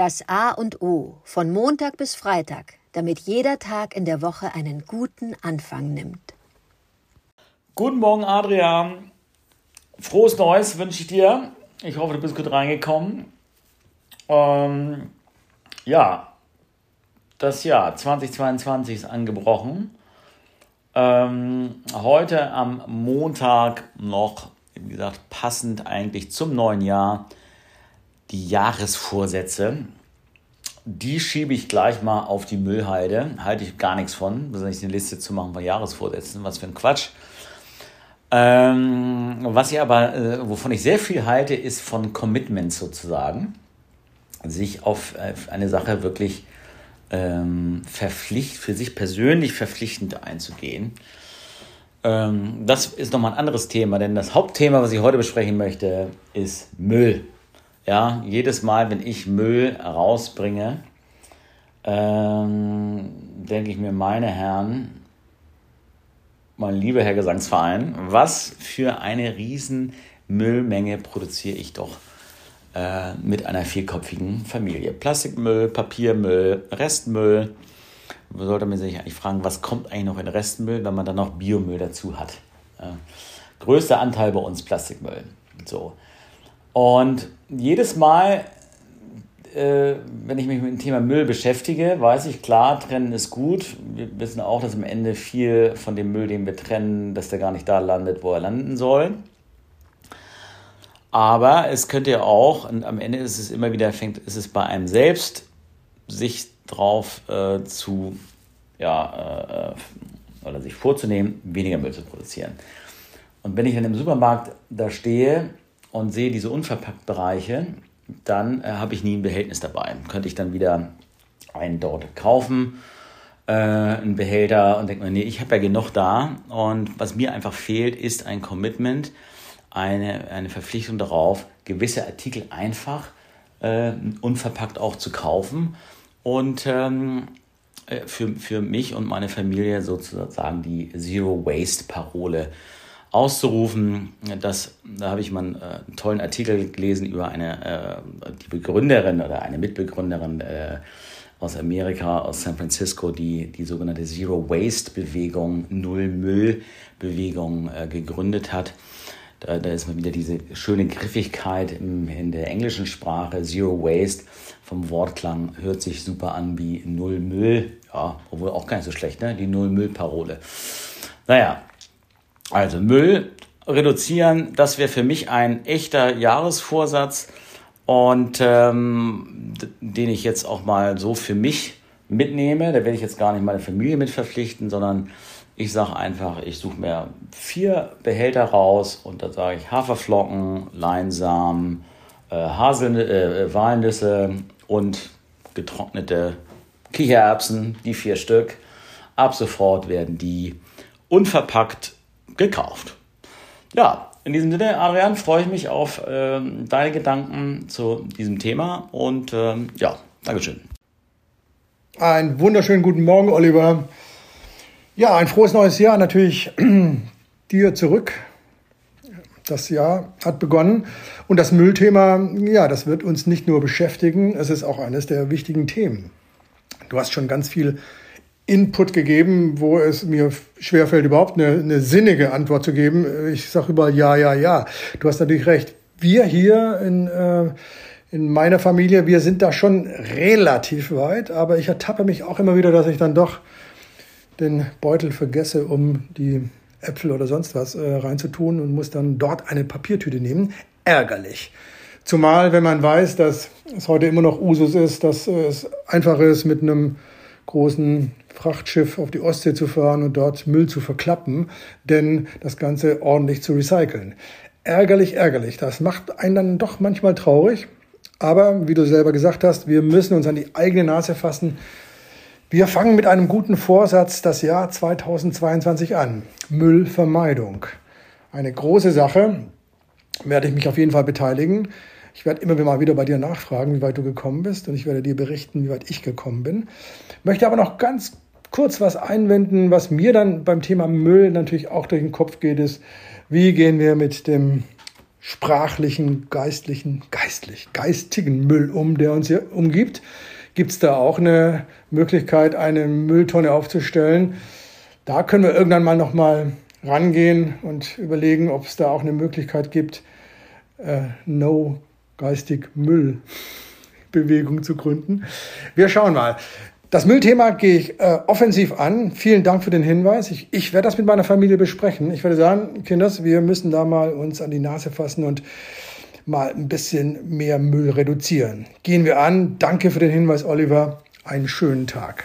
Das A und O von Montag bis Freitag, damit jeder Tag in der Woche einen guten Anfang nimmt. Guten Morgen, Adrian. Frohes Neues wünsche ich dir. Ich hoffe, du bist gut reingekommen. Ähm, ja, das Jahr 2022 ist angebrochen. Ähm, heute am Montag noch, wie gesagt, passend eigentlich zum neuen Jahr, die Jahresvorsätze. Die schiebe ich gleich mal auf die Müllhalde. Halte ich gar nichts von, nicht eine Liste zu machen von Jahresvorsätzen. Was für ein Quatsch. Ähm, was ich aber, äh, wovon ich sehr viel halte, ist von Commitment sozusagen. Sich auf, auf eine Sache wirklich ähm, verpflicht, für sich persönlich verpflichtend einzugehen. Ähm, das ist nochmal ein anderes Thema, denn das Hauptthema, was ich heute besprechen möchte, ist Müll. Ja, jedes Mal, wenn ich Müll rausbringe, ähm, denke ich mir, meine Herren, mein lieber Herr Gesangsverein, was für eine riesen Müllmenge produziere ich doch äh, mit einer vierköpfigen Familie. Plastikmüll, Papiermüll, Restmüll. Man sollte man sich eigentlich fragen, was kommt eigentlich noch in Restmüll, wenn man dann noch Biomüll dazu hat. Äh, größter Anteil bei uns Plastikmüll. So. Und jedes Mal, äh, wenn ich mich mit dem Thema Müll beschäftige, weiß ich klar, trennen ist gut. Wir wissen auch, dass am Ende viel von dem Müll, den wir trennen, dass der gar nicht da landet, wo er landen soll. Aber es könnte ja auch, und am Ende ist es immer wieder, fängt, ist es bei einem selbst, sich drauf äh, zu, ja, äh, oder sich vorzunehmen, weniger Müll zu produzieren. Und wenn ich dann im Supermarkt da stehe und sehe diese Unverpackt-Bereiche, dann äh, habe ich nie ein Behältnis dabei. Könnte ich dann wieder einen dort kaufen, äh, einen Behälter und denke mir, nee, ich habe ja genug da. Und was mir einfach fehlt, ist ein Commitment, eine, eine Verpflichtung darauf, gewisse Artikel einfach äh, unverpackt auch zu kaufen und ähm, äh, für, für mich und meine Familie sozusagen die Zero Waste Parole auszurufen. Das, da habe ich mal einen, äh, einen tollen Artikel gelesen über eine äh, die Begründerin oder eine Mitbegründerin äh, aus Amerika, aus San Francisco, die die sogenannte Zero Waste Bewegung, Null Müll Bewegung äh, gegründet hat. Da, da ist mal wieder diese schöne Griffigkeit im, in der englischen Sprache. Zero Waste vom Wortklang hört sich super an wie Null Müll. Ja, obwohl auch gar nicht so schlecht, ne? Die Null Müll Parole. Naja, also Müll reduzieren, das wäre für mich ein echter Jahresvorsatz und ähm, den ich jetzt auch mal so für mich mitnehme. Da werde ich jetzt gar nicht meine Familie mit verpflichten, sondern ich sage einfach, ich suche mir vier Behälter raus und da sage ich Haferflocken, Leinsamen, äh, Hasel, äh, Walnüsse und getrocknete Kichererbsen, die vier Stück. Ab sofort werden die unverpackt gekauft. Ja, in diesem Sinne, Adrian, freue ich mich auf ähm, deine Gedanken zu diesem Thema und ähm, ja, Dankeschön. Einen wunderschönen guten Morgen, Oliver. Ja, ein frohes neues Jahr natürlich dir zurück. Das Jahr hat begonnen und das Müllthema, ja, das wird uns nicht nur beschäftigen, es ist auch eines der wichtigen Themen. Du hast schon ganz viel Input gegeben, wo es mir schwerfällt, überhaupt eine, eine sinnige Antwort zu geben. Ich sage überall ja, ja, ja. Du hast natürlich recht. Wir hier in, äh, in meiner Familie, wir sind da schon relativ weit, aber ich ertappe mich auch immer wieder, dass ich dann doch den Beutel vergesse, um die Äpfel oder sonst was äh, reinzutun und muss dann dort eine Papiertüte nehmen. Ärgerlich. Zumal, wenn man weiß, dass es heute immer noch Usus ist, dass es einfach ist, mit einem großen Frachtschiff auf die Ostsee zu fahren und dort Müll zu verklappen, denn das Ganze ordentlich zu recyceln. Ärgerlich, ärgerlich. Das macht einen dann doch manchmal traurig. Aber wie du selber gesagt hast, wir müssen uns an die eigene Nase fassen. Wir fangen mit einem guten Vorsatz das Jahr 2022 an. Müllvermeidung. Eine große Sache. Werde ich mich auf jeden Fall beteiligen. Ich werde immer mal wieder bei dir nachfragen, wie weit du gekommen bist und ich werde dir berichten, wie weit ich gekommen bin. Möchte aber noch ganz kurz was einwenden, was mir dann beim Thema Müll natürlich auch durch den Kopf geht, ist, wie gehen wir mit dem sprachlichen, geistlichen, geistlich, geistigen Müll um, der uns hier umgibt? Gibt es da auch eine Möglichkeit, eine Mülltonne aufzustellen? Da können wir irgendwann mal nochmal rangehen und überlegen, ob es da auch eine Möglichkeit gibt, äh, No geistig Müll Bewegung zu gründen. Wir schauen mal. Das Müllthema gehe ich äh, offensiv an. Vielen Dank für den Hinweis. Ich, ich werde das mit meiner Familie besprechen. Ich werde sagen, Kinders, wir müssen da mal uns an die Nase fassen und mal ein bisschen mehr Müll reduzieren. Gehen wir an. Danke für den Hinweis, Oliver. Einen schönen Tag.